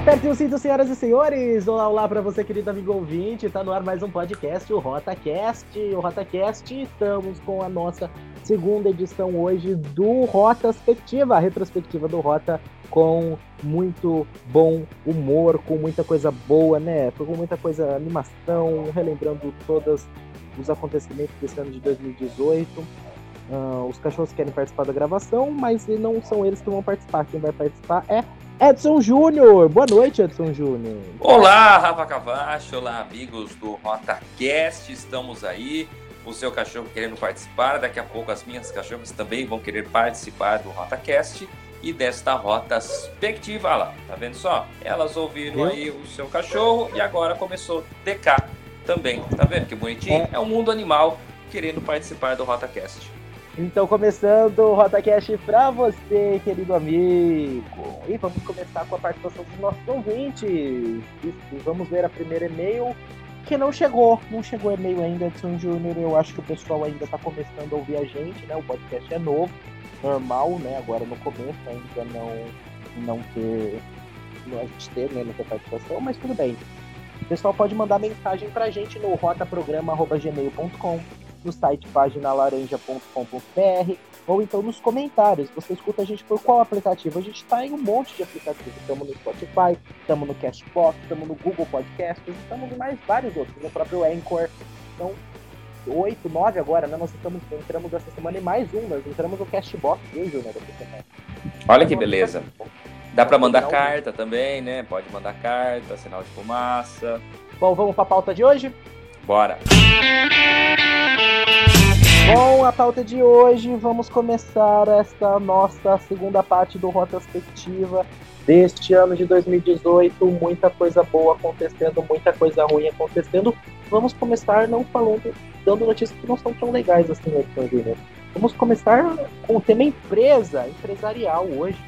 Aperte o cinto, senhoras e senhores! Olá, olá para você, querido amigo ouvinte. Tá no ar mais um podcast, o RotaCast. O RotaCast, estamos com a nossa segunda edição hoje do Rotaspectiva, a retrospectiva do Rota com muito bom humor, com muita coisa boa, né? Com muita coisa, animação, relembrando todos os acontecimentos desse ano de 2018. Uh, os cachorros querem participar da gravação, mas não são eles que vão participar. Quem vai participar é Edson Júnior. Boa noite, Edson Júnior. Olá, Rafa Cavacho. Olá, amigos do RotaCast. Estamos aí. O seu cachorro querendo participar. Daqui a pouco as minhas cachorras também vão querer participar do RotaCast e desta rota perspectiva lá. Tá vendo só? Elas ouviram aí o seu cachorro e agora começou DK também. Tá vendo que bonitinho? É, é o mundo animal querendo participar do RotaCast. Então, começando o RotaCast para você, querido amigo. E vamos começar com a participação dos nossos ouvintes. Vamos ver a primeira e-mail que não chegou. Não chegou e-mail ainda, Edson Júnior. Eu acho que o pessoal ainda está começando a ouvir a gente, né? O podcast é novo, normal, né? Agora no começo ainda não, não ter. Não a gente ter, né? Não participação, mas tudo bem. O pessoal pode mandar mensagem para a gente no rotaprograma.gmail.com no site paginalaranja.com.br ou então nos comentários. Você escuta a gente por qual aplicativo? A gente está em um monte de aplicativos. Estamos no Spotify, estamos no Cashbox, estamos no Google Podcasts, estamos em mais vários outros, no próprio Anchor. Então, oito, nove agora, né? Nós estamos, entramos essa semana em mais um, nós entramos no Cashbox, viu, Júnior, Olha que beleza. Dá para mandar carta também, né? Pode mandar carta, sinal de fumaça. Bom, vamos para a pauta de hoje? Bora! Bom, a pauta de hoje, vamos começar esta nossa segunda parte do Rotaspectiva deste ano de 2018. Muita coisa boa acontecendo, muita coisa ruim acontecendo. Vamos começar não falando, dando notícias que não são tão legais assim, Edson Júnior. Vamos começar com o tema empresa, empresarial hoje.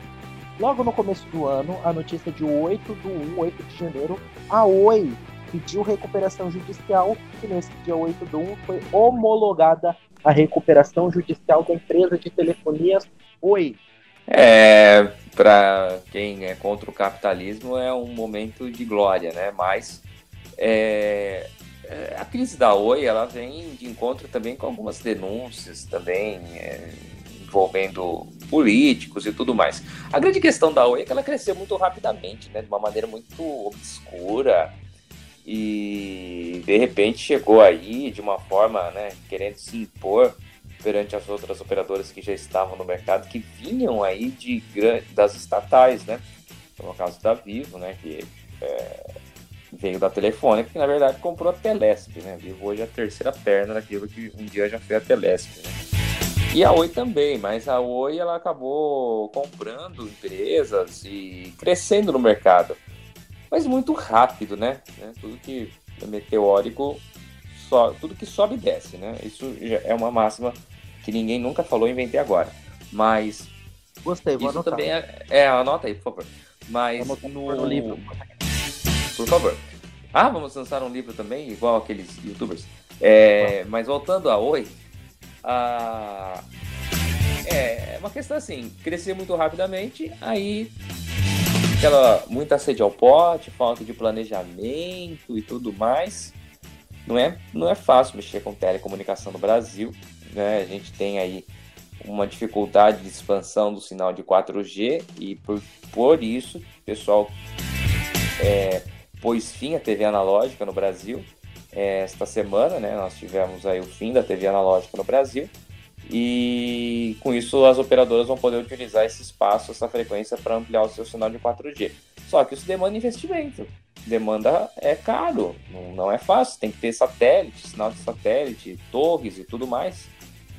Logo no começo do ano, a notícia de 8 do 1, 8 de janeiro, a Oi pediu recuperação judicial e nesse dia 8 do 1 foi homologada a recuperação judicial da empresa de telefonias Oi. É, para quem é contra o capitalismo é um momento de glória, né? Mas é, é, a crise da Oi ela vem de encontro também com algumas denúncias também é, envolvendo políticos e tudo mais. A grande questão da Oi é que ela cresceu muito rapidamente, né? De uma maneira muito obscura e de repente chegou aí de uma forma, né, querendo se impor perante as outras operadoras que já estavam no mercado, que vinham aí de das estatais, né? Como é o caso da Vivo, né, que é, veio da Telefônica, que na verdade comprou a Telesp, né? Vivo hoje é a terceira perna daquilo que um dia já foi a Telesp, né? E a Oi também, mas a Oi ela acabou comprando empresas e crescendo no mercado mas muito rápido, né? né? Tudo que é meteórico, so, tudo que sobe e desce, né? Isso já é uma máxima que ninguém nunca falou, inventei agora. Mas. Gostei, vou isso anotar. também é, é, anota aí, por favor. Mas no... no livro. Por favor. Ah, vamos lançar um livro também, igual aqueles youtubers. É, mas voltando a Oi, a... é uma questão assim, crescer muito rapidamente, aí aquela muita sede ao pote, falta de planejamento e tudo mais. Não é, não é fácil mexer com telecomunicação no Brasil. Né? A gente tem aí uma dificuldade de expansão do sinal de 4G e por, por isso o pessoal é, pôs fim à TV analógica no Brasil. É, esta semana né, nós tivemos aí o fim da TV analógica no Brasil e com isso as operadoras vão poder utilizar esse espaço, essa frequência para ampliar o seu sinal de 4G. Só que isso demanda investimento, demanda é caro, não, é fácil, tem que ter satélite, sinal de satélite, torres e tudo mais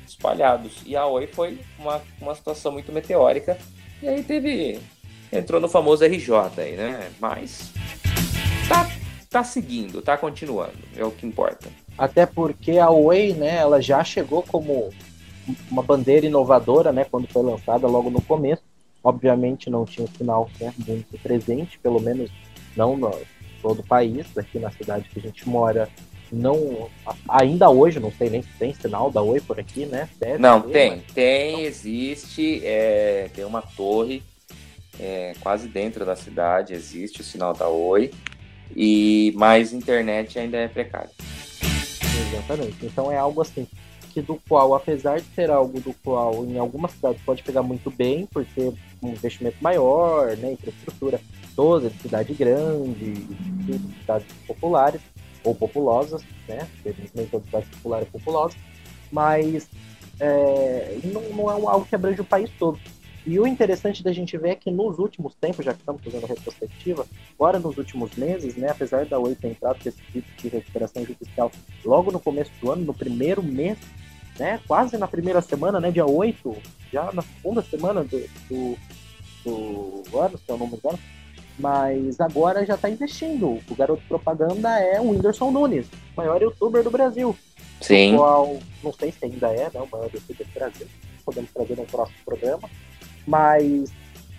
espalhados. E a Oi foi uma, uma situação muito meteórica e aí teve entrou no famoso RJ aí, né? Mas tá tá seguindo, tá continuando, é o que importa. Até porque a Oi, né, ela já chegou como uma bandeira inovadora, né, quando foi lançada logo no começo. Obviamente não tinha um sinal né, muito presente, pelo menos não no todo o país, aqui na cidade que a gente mora, não ainda hoje não sei nem se tem sinal da Oi por aqui, né? Deve não, ter, tem, mas... tem, existe, é, tem uma torre é, quase dentro da cidade existe o sinal da Oi, e mais internet ainda é precário. Exatamente. Então é algo assim que do qual, apesar de ser algo do qual em algumas cidades pode pegar muito bem, por ter um investimento maior, né, infraestrutura toda, de cidade grande, de cidades populares ou populosas, né, nem todas cidades populares populosas, mas é, não, não é algo que abrange o país todo. E o interessante da gente ver é que nos últimos tempos, já que estamos fazendo a retrospectiva, agora nos últimos meses, né, apesar da Oi ter entrado com esse tipo de recuperação judicial logo no começo do ano, no primeiro mês, né, quase na primeira semana, né, dia 8, já na segunda semana do, do, do ano, se eu não me engano, mas agora já está investindo. O garoto propaganda é o Whindersson Nunes, maior youtuber do Brasil. Sim. Qual, não sei se ainda é, né, o maior youtuber do Brasil. Podemos trazer no próximo programa. Mas.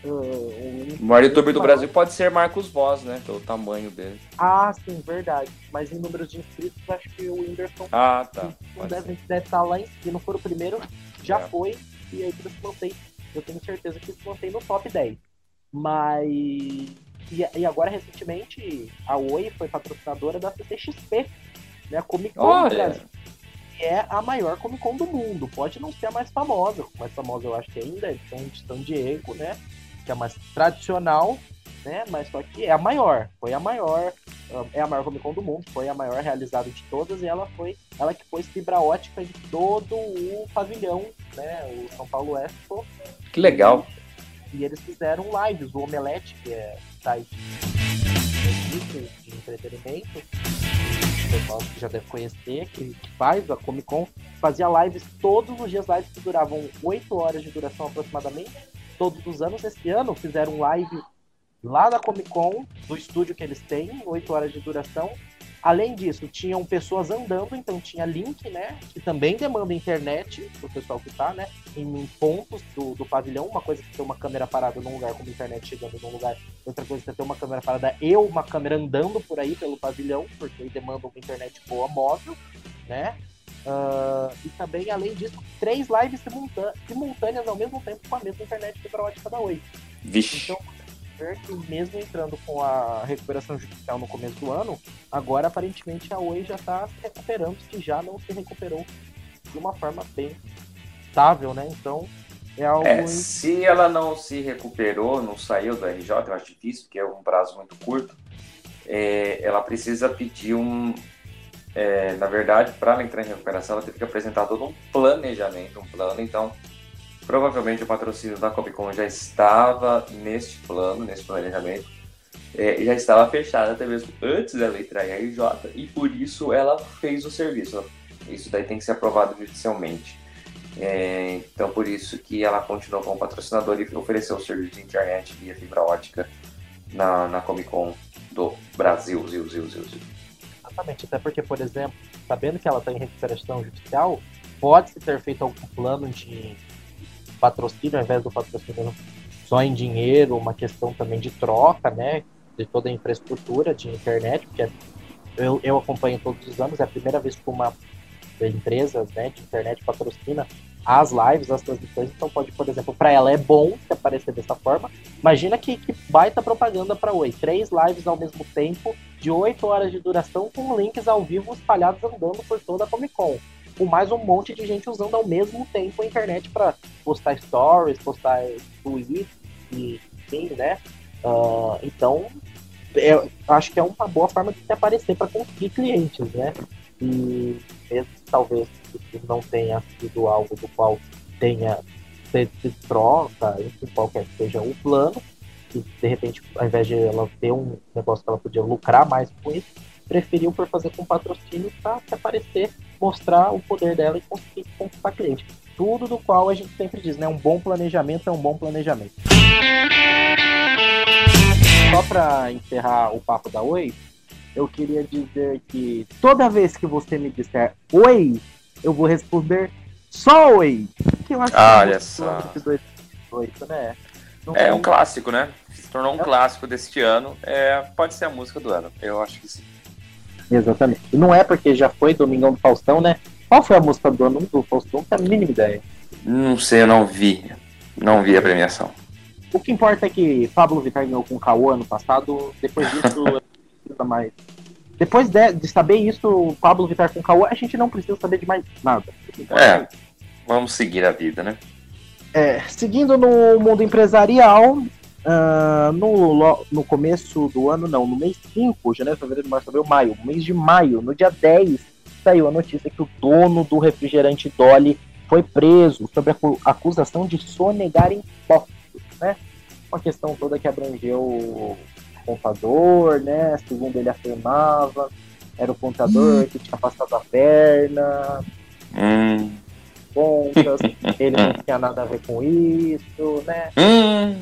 O maior youtuber do Brasil pode ser Marcos Voz, né? Pelo tamanho dele. Ah, sim, verdade. Mas em números de inscritos, acho que o Whindersson ah, tá. deve, deve estar lá em Se não for o primeiro, já é. foi. E aí se mantém. Eu tenho certeza que se mantém no top 10. Mas. E, e, agora, recentemente, a Oi foi patrocinadora da CCXP, né? A Comic Con do Brasil é a maior Comic Con do mundo. Pode não ser a mais famosa. Mais famosa eu acho que ainda é de San Diego, né? Que é mais tradicional, né? Mas só que é a maior. Foi a maior. É a maior Comic Con do mundo. Foi a maior realizada de todas. E ela foi ela que pôs fibra ótica em todo o pavilhão, né? O São Paulo Expo. Que legal. E, e eles fizeram lives. O Omelete, que é site de entretenimento pessoal que já deve conhecer, que, faz a Comic Con, fazia lives todos os dias, lives que duravam 8 horas de duração aproximadamente, todos os anos. Esse ano fizeram live lá da Comic Con, do estúdio que eles têm, 8 horas de duração, Além disso, tinham pessoas andando, então tinha link, né? Que também demanda internet, o pessoal que tá, né? Em pontos do, do pavilhão. Uma coisa é ter uma câmera parada num lugar, como internet chegando num lugar. Outra coisa é ter uma câmera parada e uma câmera andando por aí pelo pavilhão, porque aí demanda uma internet boa móvel, né? Uh, e também, além disso, três lives simultâneas ao mesmo tempo com a mesma internet fibra ótica da Oi. Vixe. Então, que mesmo entrando com a recuperação judicial no começo do ano, agora aparentemente a Oi já está se recuperando, se já não se recuperou de uma forma bem estável, né? Então é algo. É, se ela não se recuperou, não saiu do RJ, eu acho difícil, porque é um prazo muito curto, é, ela precisa pedir um. É, na verdade, para ela entrar em recuperação, ela teve que apresentar todo um planejamento, um plano, então Provavelmente o patrocínio da Comic Con já estava neste plano, nesse planejamento, é, já estava fechado até mesmo antes dela entrar em RJ e por isso ela fez o serviço. Isso daí tem que ser aprovado judicialmente. É, então por isso que ela continuou como patrocinadora e ofereceu o serviço de internet via fibra ótica na, na Comic Con do Brasil, Zil, Zil, Zil, Zil. Exatamente, até porque, por exemplo, sabendo que ela está em recuperação judicial, pode-se ter feito algum plano de patrocínio, ao invés do patrocínio só em dinheiro, uma questão também de troca, né, de toda a infraestrutura de internet, porque eu, eu acompanho todos os anos, é a primeira vez que uma empresa né, de internet patrocina as lives, as transmissões, então pode, por exemplo, para ela é bom se aparecer dessa forma. Imagina que, que baita propaganda para Oi, três lives ao mesmo tempo, de oito horas de duração, com links ao vivo espalhados andando por toda a Comic Con com mais um monte de gente usando ao mesmo tempo a internet para postar stories, postar tweets, e, enfim, né? Uh, então, eu acho que é uma boa forma de se aparecer para conseguir clientes, né? E mesmo talvez não tenha sido algo do qual tenha se troca, enfim, qualquer que seja o plano, e de repente, ao invés de ela ter um negócio que ela podia lucrar mais com isso, preferiu por fazer com patrocínio para se aparecer mostrar o poder dela e conseguir conquistar cliente. Tudo do qual a gente sempre diz, né? Um bom planejamento é um bom planejamento. Só para encerrar o papo da Oi, eu queria dizer que toda vez que você me disser Oi, eu vou responder só Oi. Que eu acho olha só. De 2018, né? Não é um clássico, né? Se tornou um é. clássico deste ano. É, pode ser a música do ano. Eu acho que sim. Exatamente. E não é porque já foi Domingão do Faustão, né? Qual foi a música do ano do Faustão? Não tenho a mínima ideia. Não sei, eu não vi. Não vi a premiação. O que importa é que Pablo Vittar ganhou com o Cauã ano passado. Depois disso, mais. Depois de, de, saber isso, o Pablo Vittar com o Cauã, a gente não precisa saber de mais nada. É, vamos seguir a vida, né? É, seguindo no mundo empresarial, uh, no, no começo do ano, não, no mês 5, janeiro, fevereiro, março, abril, maio, mês de maio, no dia 10, saiu a notícia que o dono do refrigerante Dolly foi preso sobre a acusação de sonegar impostos, né? Uma questão toda que abrangeu contador, né? Segundo ele afirmava, era o contador hum. que tinha passado a perna. Hum. Contas, ele não tinha nada a ver com isso, né? Hum.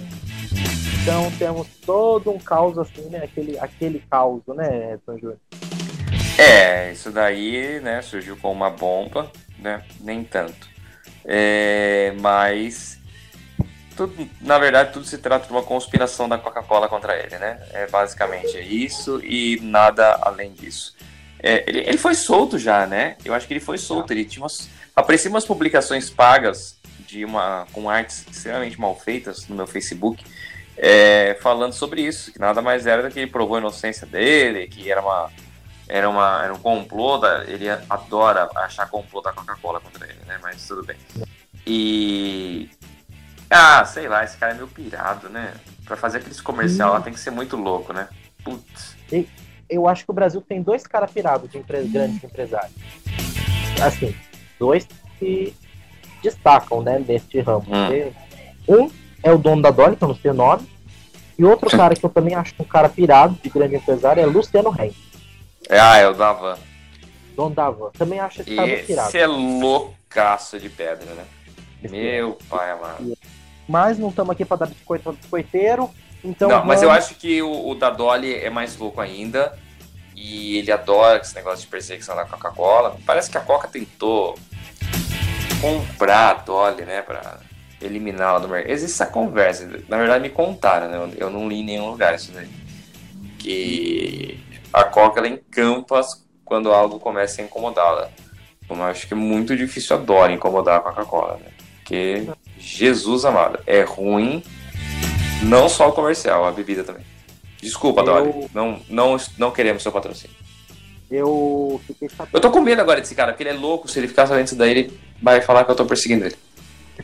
Então temos todo um caos assim, né? Aquele, aquele caos, né, São Júnior? É, isso daí, né, surgiu com uma bomba, né? Nem tanto. É, mas tudo, na verdade, tudo se trata de uma conspiração da Coca-Cola contra ele, né? É basicamente isso e nada além disso. É, ele, ele, foi solto já, né? Eu acho que ele foi solto. Ele tinha umas, apareciam umas publicações pagas de uma com artes extremamente mal feitas no meu Facebook, é, falando sobre isso, que nada mais era do que ele provou a inocência dele, que era uma era, uma, era um complô, da, ele adora achar complô da Coca-Cola contra ele, né? Mas tudo bem. E. Ah, sei lá, esse cara é meio pirado, né? Pra fazer aqueles comercial hum. lá tem que ser muito louco, né? Putz. Eu acho que o Brasil tem dois caras pirados de empre... grandes empresários. Assim, dois que destacam, né, neste ramo. Hum. Um é o dono da Dolly, que eu não sei o nome, e outro cara que eu também acho um cara pirado de grande empresário é Luciano Reis. Ah, é o Davan. Dom Davan. Também acho esse cara pirado. Esse é loucaço de pedra, né? Esse Meu pai amado. Mas não estamos aqui para dar biscoito ao biscoiteiro. Então não, vamos... mas eu acho que o, o da Dolly é mais louco ainda. E ele adora esse negócio de perseguição da Coca-Cola. Parece que a Coca tentou comprar a Dolly, né? Pra eliminá-la do mercado. Existe essa conversa. Na verdade, me contaram, né? Eu não li em nenhum lugar isso daí. Que a Coca ela encampa quando algo começa a incomodá-la. Como eu acho que é muito difícil a Dora incomodar a Coca-Cola, né? Porque, Jesus amado, é ruim não só o comercial, a bebida também. Desculpa, eu... Dori, não, não, não queremos seu patrocínio. Eu fiquei sabendo. Eu tô com medo agora desse cara, porque ele é louco. Se ele ficar sabendo disso daí, ele vai falar que eu tô perseguindo ele.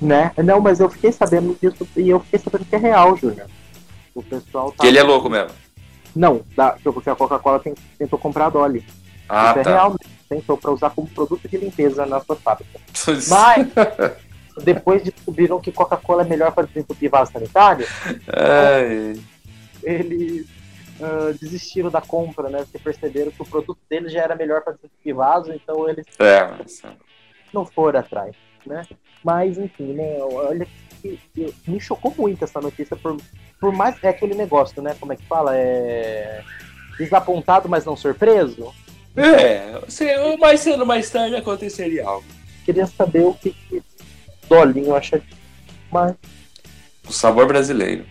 Né? Não, mas eu fiquei sabendo disso e eu fiquei sabendo que é real, Júnior. O pessoal tá. Que ele é louco mesmo. Não, da, porque a Coca-Cola tentou comprar a Dolly. Ah, Isso é tá. é real, tentou para usar como produto de limpeza na sua fábrica. Mas depois descobriram que Coca-Cola é melhor para desentupir vaso sanitário, Ai. eles uh, desistiram da compra, né? Porque perceberam que o produto deles já era melhor para desentupir vaso, então eles é, mas... não foram atrás, né? Mas enfim, né? Olha que, me chocou muito essa notícia por por mais. É aquele negócio, né? Como é que fala? É. Desapontado, mas não surpreso? É, mais cedo mais tarde aconteceria algo. Queria saber o que, que Dolinho acha mais. O sabor brasileiro.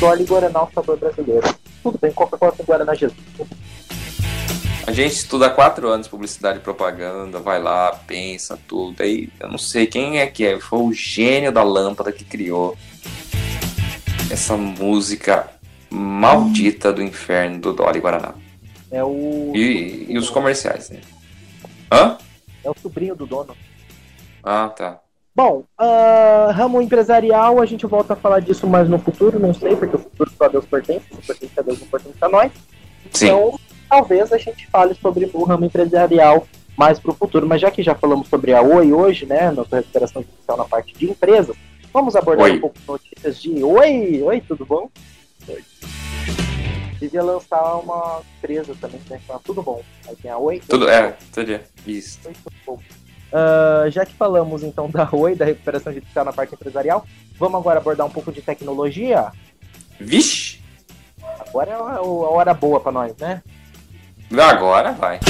Dolly Guaraná, o sabor brasileiro. Tudo bem, Coca-Cola com Guaraná Jesus. A gente estuda há quatro anos publicidade e propaganda, vai lá, pensa tudo. Aí eu não sei quem é que é, foi o gênio da lâmpada que criou essa música maldita do inferno do Dolly Guaraná. É o. E, e os comerciais, né? Hã? É o sobrinho do dono. Ah, tá. Bom, uh, ramo empresarial, a gente volta a falar disso mais no futuro, não sei, porque o futuro só a Deus pertence, o pertence a Deus não pertence a nós. Sim. Então, talvez a gente fale sobre o ramo empresarial mais para o futuro. Mas já que já falamos sobre a Oi hoje, né, nossa recuperação judicial na parte de empresas, Vamos abordar Oi. um pouco notícias de. Oi! Oi, tudo bom? Oi. Devia lançar uma empresa também, né? Chama Tudo Bom. Aí tem a Oi. Tudo, é, tudo Isso. Oi, tudo bom. Uh, já que falamos então da Oi, da recuperação judicial na parte empresarial, vamos agora abordar um pouco de tecnologia? Vixe! Agora é a, hora boa para nós, né? Agora vai.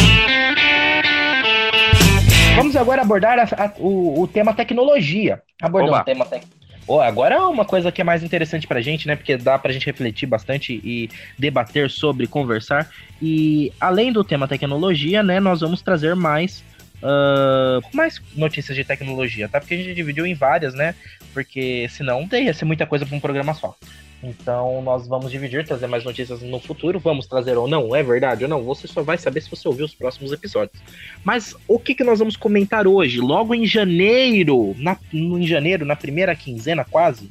Vamos agora abordar a, a, o, o, tema tecnologia. Abordando o tema tecnologia. Oh, agora é uma coisa que é mais interessante pra gente, né? Porque dá pra gente refletir bastante e debater sobre, conversar. E além do tema tecnologia, né, nós vamos trazer mais Uh, mais notícias de tecnologia, tá? Porque a gente dividiu em várias, né? Porque senão ia ser muita coisa para um programa só. Então nós vamos dividir, trazer mais notícias no futuro. Vamos trazer ou não, é verdade ou não? Você só vai saber se você ouvir os próximos episódios. Mas o que, que nós vamos comentar hoje? Logo em janeiro, na, em janeiro, na primeira quinzena quase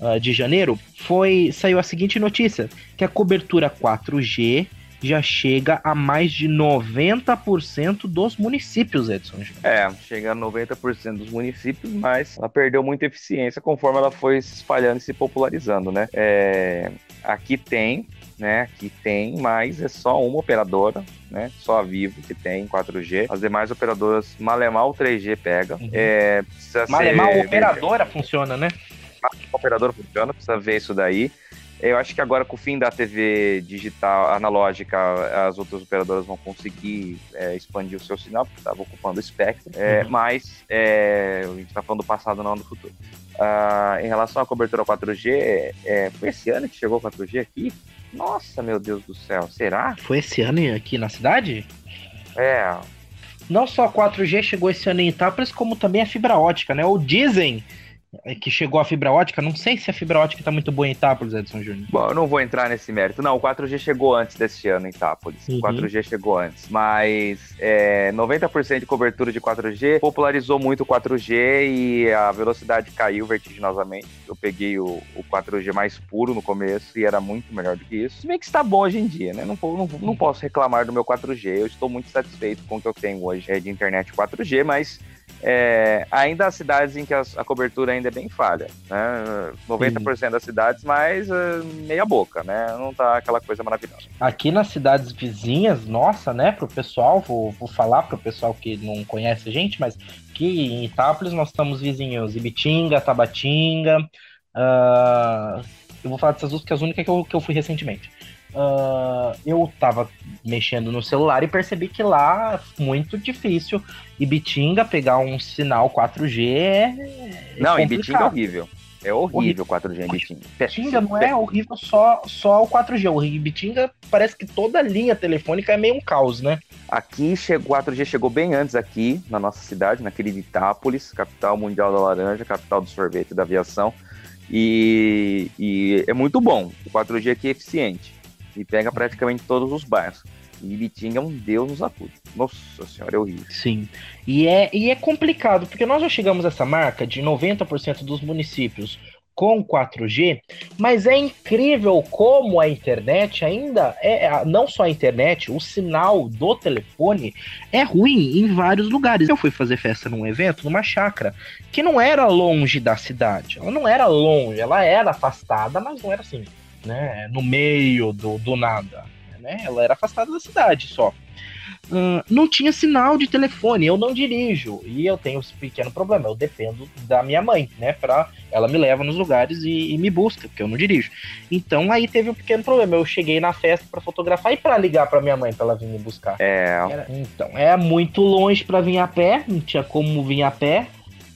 uh, de janeiro, foi saiu a seguinte notícia: que a cobertura 4G já chega a mais de 90% dos municípios, Edson. É, chega a 90% dos municípios, mas ela perdeu muita eficiência conforme ela foi se espalhando e se popularizando, né? É, aqui tem, né? Aqui tem, mas é só uma operadora, né? Só a Vivo que tem 4G. As demais operadoras, Malemal 3G pega. Uhum. É, Malemal operadora funciona, né? Operadora funciona, precisa ver isso daí. Eu acho que agora com o fim da TV digital analógica, as outras operadoras vão conseguir é, expandir o seu sinal, porque estava ocupando o espectro. É, uhum. Mas é, a gente está falando do passado, não do futuro. Uh, em relação à cobertura 4G, é, foi esse ano que chegou o 4G aqui? Nossa, meu Deus do céu, será? Foi esse ano aqui na cidade? É. Não só a 4G chegou esse ano em Itápolis, como também a fibra ótica, né? Ou dizem que chegou a fibra ótica. Não sei se a fibra ótica está muito boa em Itápolis, Edson Júnior. Bom, eu não vou entrar nesse mérito. Não, o 4G chegou antes desse ano em Itápolis. Uhum. O 4G chegou antes. Mas é, 90% de cobertura de 4G popularizou muito o 4G e a velocidade caiu vertiginosamente. Eu peguei o, o 4G mais puro no começo e era muito melhor do que isso. Se bem que está bom hoje em dia, né? Não, não, não posso reclamar do meu 4G. Eu estou muito satisfeito com o que eu tenho hoje é de internet 4G, mas é, ainda há cidades em que a, a, cobertura ainda é bem falha, né? 90% Sim. das cidades, mas uh, meia boca, né? Não tá aquela coisa maravilhosa. Aqui nas cidades vizinhas, nossa, né, pro pessoal, vou, vou falar pro pessoal que não conhece a gente, mas aqui em Itápolis nós estamos vizinhos Ibitinga, Tabatinga, uh, eu vou falar dessas duas que é as únicas que eu, que eu fui recentemente uh, eu tava mexendo no celular e percebi que lá muito difícil Ibitinga pegar um sinal 4G é. Não, Ibitinga é horrível. É horrível o 4G em Ibitinga. Ibitinga não é horrível só, só o 4G. O Ibitinga parece que toda a linha telefônica é meio um caos, né? Aqui chegou, 4G chegou bem antes aqui, na nossa cidade, na querida Itápolis, capital mundial da laranja, capital do sorvete e da aviação. E, e é muito bom. O 4G aqui é eficiente e pega praticamente todos os bairros. E Ibitinga é um deus nos acuda. Nossa senhora, é horrível. Sim. E é, e é complicado, porque nós já chegamos a essa marca de 90% dos municípios com 4G, mas é incrível como a internet ainda é não só a internet, o sinal do telefone é ruim em vários lugares. Eu fui fazer festa num evento numa chácara que não era longe da cidade. Ela não era longe, ela era afastada, mas não era assim né, no meio do, do nada. Né? Ela era afastada da cidade só. Uh, não tinha sinal de telefone, eu não dirijo e eu tenho esse pequeno problema. Eu dependo da minha mãe, né? Pra ela me leva nos lugares e, e me busca, porque eu não dirijo. Então aí teve um pequeno problema. Eu cheguei na festa para fotografar e para ligar para minha mãe para ela vir me buscar. É. Era, então é muito longe para vir a pé, não tinha como vir a pé,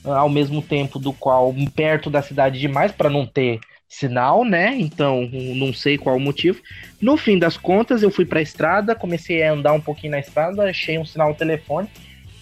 ao mesmo tempo do qual perto da cidade demais para não ter sinal, né? Então, não sei qual o motivo. No fim das contas, eu fui para a estrada, comecei a andar um pouquinho na estrada, achei um sinal telefone,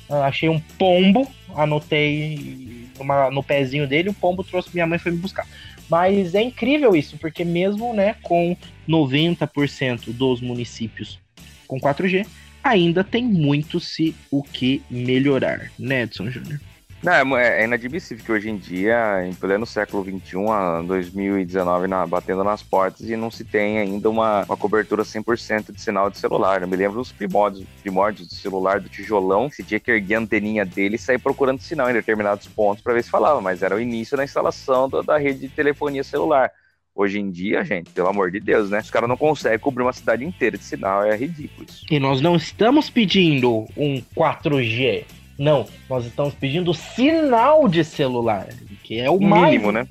ah, achei um pombo, anotei uma, no pezinho dele, o pombo trouxe minha mãe foi me buscar. Mas é incrível isso, porque mesmo, né, com 90% dos municípios com 4G, ainda tem muito se o que melhorar, né, Edson Júnior? Não, é, é inadmissível que hoje em dia, em pleno século XXI, 2019, na, batendo nas portas, e não se tem ainda uma, uma cobertura 100% de sinal de celular. Eu me lembro dos primórdios, primórdios do celular, do tijolão, que você tinha que erguer a anteninha dele e sair procurando sinal em determinados pontos para ver se falava, mas era o início da instalação da, da rede de telefonia celular. Hoje em dia, gente, pelo amor de Deus, né? Os caras não conseguem cobrir uma cidade inteira de sinal, é ridículo isso. E nós não estamos pedindo um 4G. Não, nós estamos pedindo sinal de celular, que é o, mínimo, né?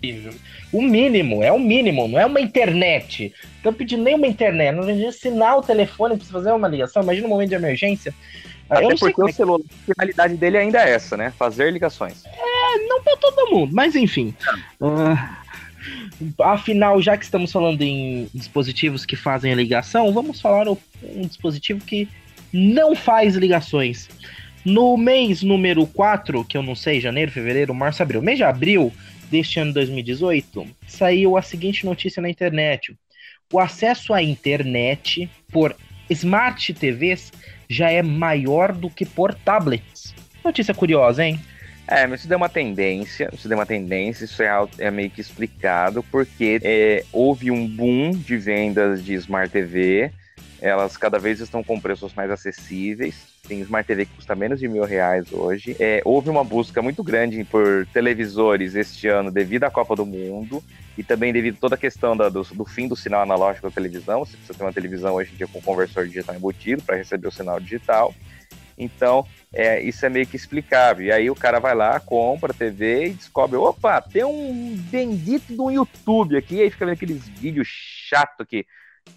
O mínimo, é o mínimo, não é uma internet. Não estamos pedindo nem uma internet, nós pedindo sinal telefônico para fazer uma ligação. Imagina um momento de emergência. Até porque o é celular, a finalidade dele ainda é essa, né? Fazer ligações. É, não para todo mundo, mas enfim. Uh, afinal, já que estamos falando em dispositivos que fazem a ligação, vamos falar um dispositivo que não faz ligações No mês número 4, que eu não sei, janeiro, fevereiro, março, abril, mês de abril deste ano 2018, saiu a seguinte notícia na internet. O acesso à internet por smart TVs já é maior do que por tablets. Notícia curiosa, hein? É, mas isso deu uma tendência, isso deu uma tendência, isso é, é meio que explicado, porque é, houve um boom de vendas de Smart TV, elas cada vez estão com preços mais acessíveis, tem Smart TV que custa menos de mil reais hoje. É, houve uma busca muito grande por televisores este ano devido à Copa do Mundo e também devido a toda a questão da, do, do, fim do sinal analógico da televisão. Você precisa ter uma televisão hoje em dia com conversor digital embutido para receber o sinal digital. Então, é, isso é meio que explicável. E aí o cara vai lá, compra a TV e descobre, opa, tem um bendito do YouTube aqui, e aí fica vendo aqueles vídeos chato que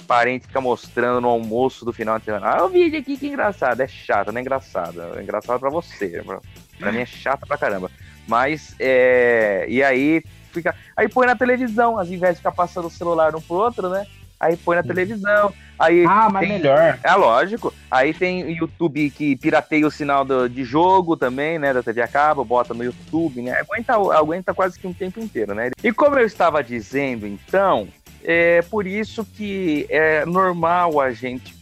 parente fica mostrando no almoço do final de semana. Ah, o vídeo aqui que engraçado. É chato, não é engraçado. É engraçado pra você. Pra, pra mim é chato pra caramba. Mas, é... E aí fica... Aí põe na televisão, ao invés de ficar passando o celular um pro outro, né? Aí põe na televisão. Aí ah, mas tem... melhor. É lógico. Aí tem YouTube que pirateia o sinal do, de jogo também, né? Da TV a cabo, bota no YouTube, né? Aguenta, aguenta quase que um tempo inteiro, né? E como eu estava dizendo, então, é por isso que é normal a gente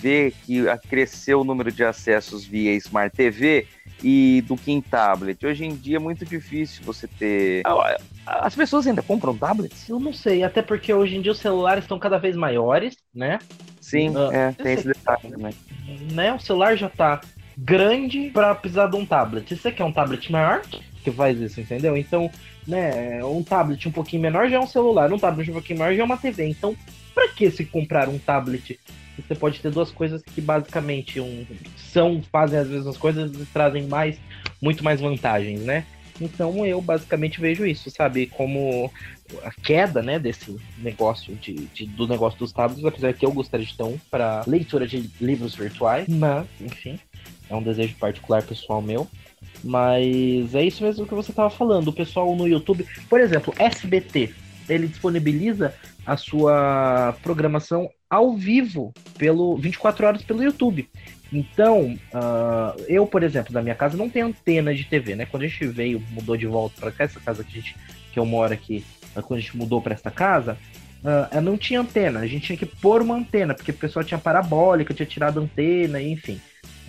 ver que cresceu o número de acessos via Smart TV e do que em tablet. Hoje em dia é muito difícil você ter. Ah, as pessoas ainda compram tablets? Eu não sei, até porque hoje em dia os celulares estão cada vez maiores, né? Sim, uh, é, tem esse detalhe também. Né? O celular já tá grande para precisar de um tablet. Você quer um tablet maior, que faz isso, entendeu? Então, né, um tablet um pouquinho menor já é um celular, um tablet um pouquinho maior já é uma TV. Então, para que se comprar um tablet? Você pode ter duas coisas que basicamente um, são, fazem as mesmas coisas e trazem mais, muito mais vantagens, né? Então eu basicamente vejo isso, sabe, como a queda, né, desse negócio de, de do negócio dos tablets, apesar que eu gostaria de ter um para leitura de livros virtuais, mas enfim, é um desejo particular pessoal meu. Mas é isso mesmo que você estava falando. O pessoal no YouTube, por exemplo, SBT, ele disponibiliza a sua programação ao vivo pelo 24 horas pelo YouTube. Então, uh, eu, por exemplo, na minha casa não tenho antena de TV, né? Quando a gente veio, mudou de volta para essa casa que, a gente, que eu moro aqui, quando a gente mudou para esta casa, uh, não tinha antena. A gente tinha que pôr uma antena, porque o pessoal tinha parabólica, tinha tirado antena, enfim.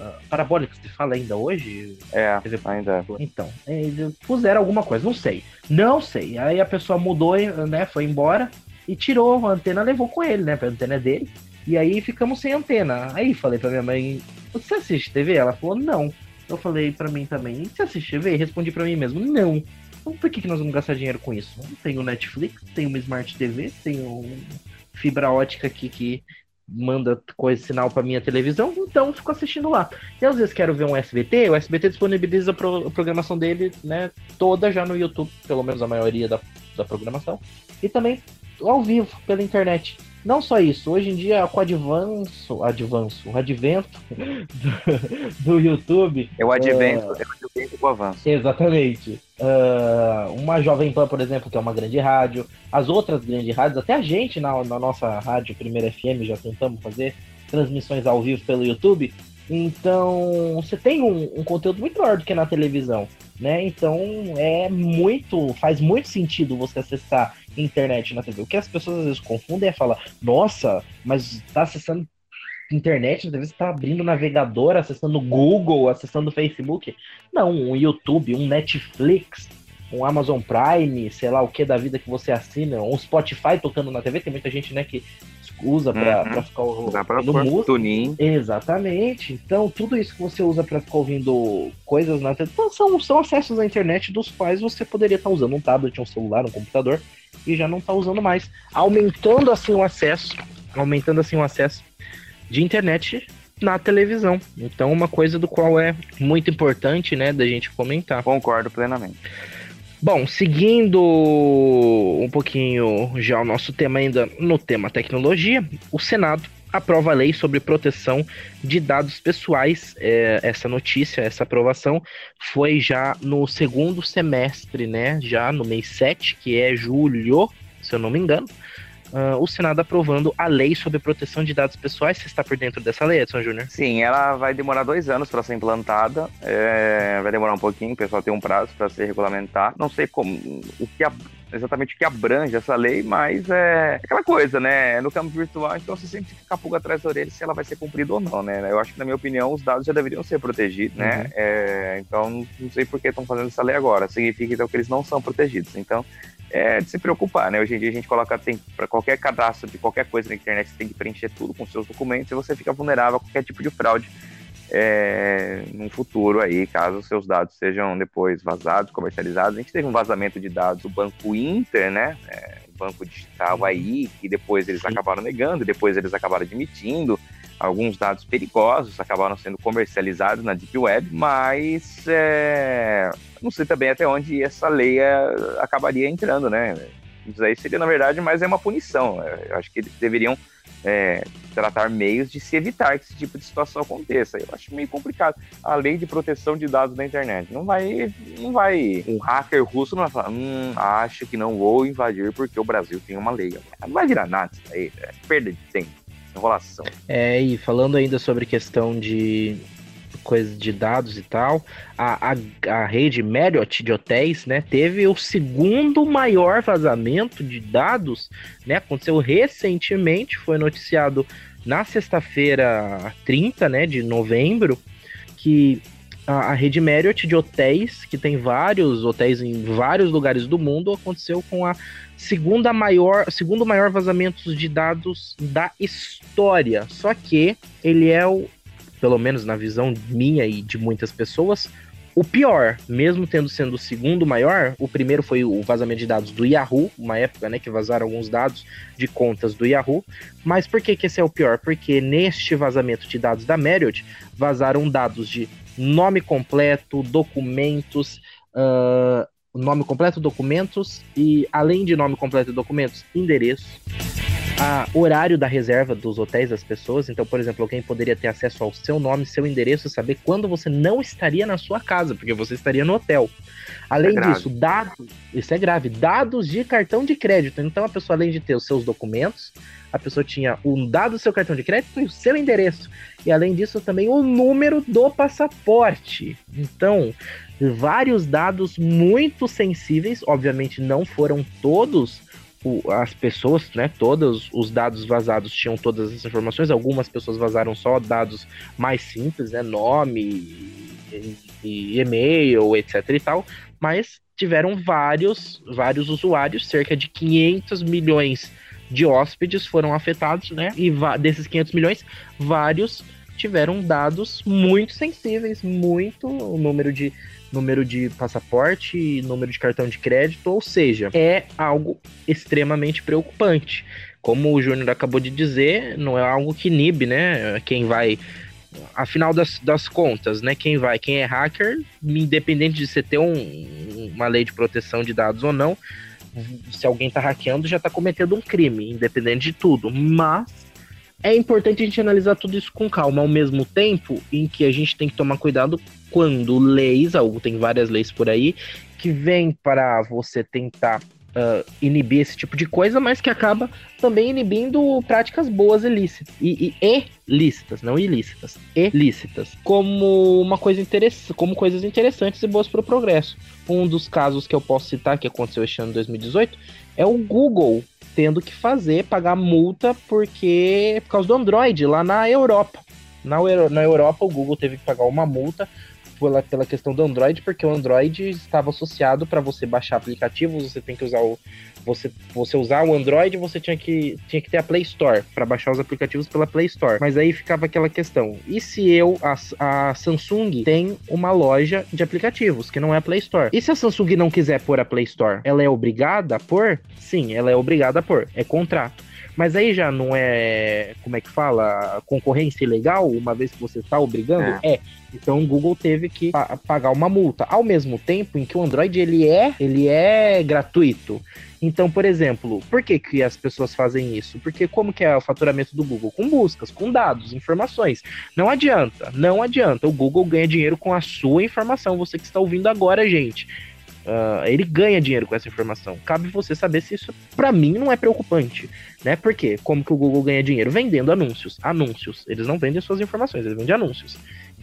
Uh, parabólica, você fala ainda hoje? É, TV... ainda. Então, eles puseram alguma coisa, não sei. Não sei. Aí a pessoa mudou, né? Foi embora e tirou a antena, levou com ele, né? A antena é dele. E aí ficamos sem antena. Aí falei pra minha mãe: Você assiste TV? Ela falou: Não. Eu falei pra mim também: Você assiste TV? Respondi pra mim mesmo: Não. Então por que, que nós vamos gastar dinheiro com isso? Tenho Netflix, tenho uma Smart TV, tenho fibra ótica aqui que manda coisa, sinal para minha televisão, então fico assistindo lá. E às vezes quero ver um SBT, o SBT disponibiliza a, pro, a programação dele, né, toda já no YouTube, pelo menos a maioria da, da programação. E também ao vivo pela internet. Não só isso, hoje em dia com o advanço, advanço, o advento do, do YouTube. É o advento, é, é o advento com o avanço. Exatamente. Uh, uma Jovem Pan, por exemplo, que é uma grande rádio, as outras grandes rádios, até a gente na, na nossa rádio Primeira FM já tentamos fazer transmissões ao vivo pelo YouTube. Então, você tem um, um conteúdo muito maior do que na televisão, né? Então, é muito, faz muito sentido você acessar internet na TV. O que as pessoas às vezes confundem é falar, nossa, mas tá acessando internet, às vezes está abrindo navegador, acessando Google, acessando Facebook. Não, um YouTube, um Netflix, um Amazon Prime, sei lá o que da vida que você assina, um Spotify tocando na TV, tem muita gente, né, que usa para uhum. ficar ouvindo música. Exatamente. Então, tudo isso que você usa para ficar ouvindo coisas na então, são, são acessos à internet dos quais você poderia estar tá usando um tablet, um celular, um computador e já não está usando mais, aumentando assim o acesso, aumentando assim o acesso de internet na televisão. Então, uma coisa do qual é muito importante, né, da gente comentar. Concordo plenamente. Bom, seguindo um pouquinho já o nosso tema ainda no tema tecnologia, o Senado aprova a lei sobre proteção de dados pessoais. É, essa notícia, essa aprovação foi já no segundo semestre, né? Já no mês 7, que é julho, se eu não me engano. Uh, o Senado aprovando a lei sobre proteção de dados pessoais. Você está por dentro dessa lei, Edson Júnior? Sim, ela vai demorar dois anos para ser implantada. É, vai demorar um pouquinho, o pessoal tem um prazo para ser regulamentar. Não sei como o que a exatamente o que abrange essa lei, mas é aquela coisa, né? No campo virtual, então você sempre fica a pulga atrás da orelha se ela vai ser cumprida ou não, né? Eu acho que, na minha opinião, os dados já deveriam ser protegidos, né? Uhum. É, então, não sei por que estão fazendo essa lei agora. Significa, então, que eles não são protegidos. Então, é de se preocupar, né? Hoje em dia a gente coloca, para qualquer cadastro de qualquer coisa na internet, você tem que preencher tudo com seus documentos e você fica vulnerável a qualquer tipo de fraude é, num futuro aí, caso seus dados sejam depois vazados, comercializados. A gente teve um vazamento de dados do Banco Inter, né? É, banco digital aí, que depois eles acabaram negando, depois eles acabaram admitindo. Alguns dados perigosos acabaram sendo comercializados na Deep Web, mas é, não sei também até onde essa lei é, acabaria entrando, né? Isso aí seria, na verdade, mais é uma punição. Eu acho que eles deveriam é, tratar meios de se evitar que esse tipo de situação aconteça. Eu acho meio complicado. A lei de proteção de dados da internet não vai, não vai. Um hacker russo não vai falar, hum, acho que não vou invadir porque o Brasil tem uma lei. Não vai virar nada isso aí, é perda de tempo, enrolação. É, e falando ainda sobre questão de coisas de dados e tal, a, a, a rede Marriott de hotéis, né, teve o segundo maior vazamento de dados, né, aconteceu recentemente, foi noticiado na sexta-feira 30, né, de novembro, que a, a, rede Marriott de hotéis, que tem vários hotéis em vários lugares do mundo, aconteceu com a segunda maior, segundo maior vazamento de dados da história. Só que ele é o pelo menos na visão minha e de muitas pessoas, o pior, mesmo tendo sendo o segundo maior, o primeiro foi o vazamento de dados do Yahoo, uma época, né, que vazaram alguns dados de contas do Yahoo. Mas por que, que esse é o pior? Porque neste vazamento de dados da Marriott, vazaram dados de nome completo, documentos, uh, nome completo, documentos e, além de nome completo e documentos, endereço a horário da reserva dos hotéis das pessoas. Então, por exemplo, alguém poderia ter acesso ao seu nome, seu endereço, saber quando você não estaria na sua casa, porque você estaria no hotel. Além é disso, dados, isso é grave, dados de cartão de crédito. Então, a pessoa, além de ter os seus documentos, a pessoa tinha o dado do seu cartão de crédito e o seu endereço. E além disso, também o número do passaporte. Então, vários dados muito sensíveis, obviamente não foram todos as pessoas, né, todos os dados vazados tinham todas as informações, algumas pessoas vazaram só dados mais simples, né, nome e-mail, etc e tal, mas tiveram vários, vários usuários, cerca de 500 milhões de hóspedes foram afetados, né, e desses 500 milhões, vários tiveram dados muito sensíveis, muito o número de número de passaporte, número de cartão de crédito, ou seja, é algo extremamente preocupante. Como o Júnior acabou de dizer, não é algo que inibe, né? Quem vai afinal das, das contas, né? Quem vai, quem é hacker, independente de você ter um, uma lei de proteção de dados ou não, se alguém está hackeando, já está cometendo um crime, independente de tudo. Mas é importante a gente analisar tudo isso com calma, ao mesmo tempo em que a gente tem que tomar cuidado quando leis, tem várias leis por aí, que vêm para você tentar uh, inibir esse tipo de coisa, mas que acaba também inibindo práticas boas ilícitas. E, e, e lícitas, não ilícitas, e lícitas. Como uma coisa interessante, como coisas interessantes e boas para o progresso. Um dos casos que eu posso citar, que aconteceu este ano de 2018, é o Google tendo que fazer, pagar multa, porque por causa do Android lá na Europa. Na, na Europa, o Google teve que pagar uma multa pela, pela questão do Android, porque o Android estava associado para você baixar aplicativos, você tem que usar o. Você, você usar o Android, você tinha que, tinha que ter a Play Store para baixar os aplicativos pela Play Store. Mas aí ficava aquela questão: e se eu, a, a Samsung, tem uma loja de aplicativos que não é a Play Store? E se a Samsung não quiser pôr a Play Store, ela é obrigada a pôr? Sim, ela é obrigada a pôr. É contrato. Mas aí já não é, como é que fala, concorrência ilegal, uma vez que você está obrigando? É. é. Então o Google teve que pa pagar uma multa. Ao mesmo tempo em que o Android ele é, ele é gratuito. Então, por exemplo, por que, que as pessoas fazem isso? Porque como que é o faturamento do Google? Com buscas, com dados, informações. Não adianta, não adianta. O Google ganha dinheiro com a sua informação. Você que está ouvindo agora, gente Uh, ele ganha dinheiro com essa informação. Cabe você saber se isso, para mim, não é preocupante, né? Porque como que o Google ganha dinheiro? Vendendo anúncios. Anúncios. Eles não vendem suas informações, eles vendem anúncios.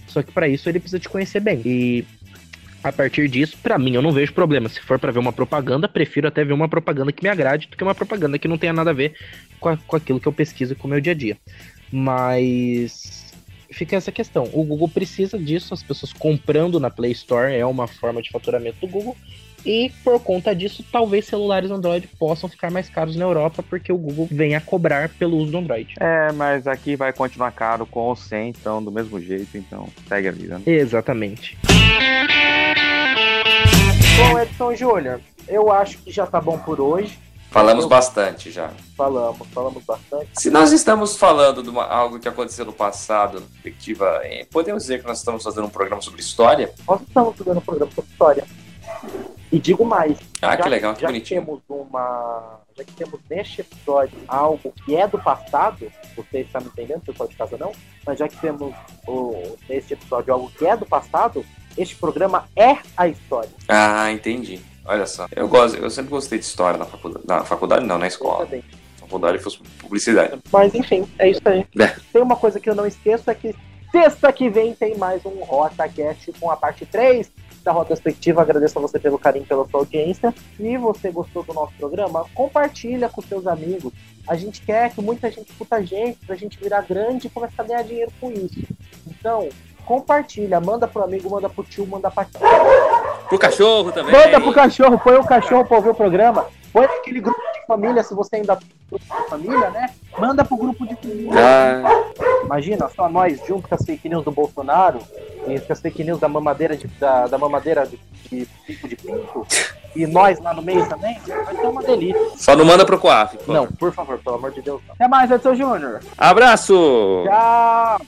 Só que para isso ele precisa te conhecer bem. E a partir disso, para mim, eu não vejo problema. Se for para ver uma propaganda, prefiro até ver uma propaganda que me agrade do que uma propaganda que não tenha nada a ver com, a, com aquilo que eu pesquiso com o meu dia a dia. Mas fica essa questão. O Google precisa disso, as pessoas comprando na Play Store é uma forma de faturamento do Google. E por conta disso, talvez celulares Android possam ficar mais caros na Europa, porque o Google vem a cobrar pelo uso do Android. É, mas aqui vai continuar caro com ou sem, então do mesmo jeito, então segue a vida. Né? Exatamente. Bom, Edson Júnior, eu acho que já tá bom por hoje. Falamos eu... bastante já. Falamos, falamos bastante. Se nós estamos falando de uma, algo que aconteceu no passado, na perspectiva, eh, podemos dizer que nós estamos fazendo um programa sobre história? Nós estamos fazendo um programa sobre história. E digo mais. Ah, já, que legal, que já bonitinho. Temos uma, já que temos neste episódio algo que é do passado, você está me entendendo, pessoal de casa não, mas já que temos neste episódio algo que é do passado, este programa é a história. Ah, entendi. Olha só, eu gosto, eu sempre gostei de história na faculdade, na faculdade não, na escola. Na faculdade fosse publicidade. Mas enfim, é isso aí. É. Tem uma coisa que eu não esqueço, é que sexta que vem tem mais um RotaCast com a parte 3 da Rotaspectiva. Agradeço a você pelo carinho, pela sua audiência. Se você gostou do nosso programa, compartilha com seus amigos. A gente quer que muita gente escuta a gente, pra gente virar grande e começar a ganhar dinheiro com isso. Então, compartilha, manda pro amigo, manda pro tio, manda pra tia. Pro cachorro também. Manda pro cachorro, põe o cachorro pra ouvir o programa. Põe aquele grupo de família, se você ainda tem grupo de família, né? Manda pro grupo de família. Ah. Imagina, só nós junto com as fake news do Bolsonaro e com as fake news da mamadeira de, da, da mamadeira de, de pico de pinto. E nós lá no meio também, vai ser uma delícia. Só não manda pro Coaf. Não, por favor, pelo amor de Deus. Não. Até mais, Edson Júnior. Abraço! Tchau!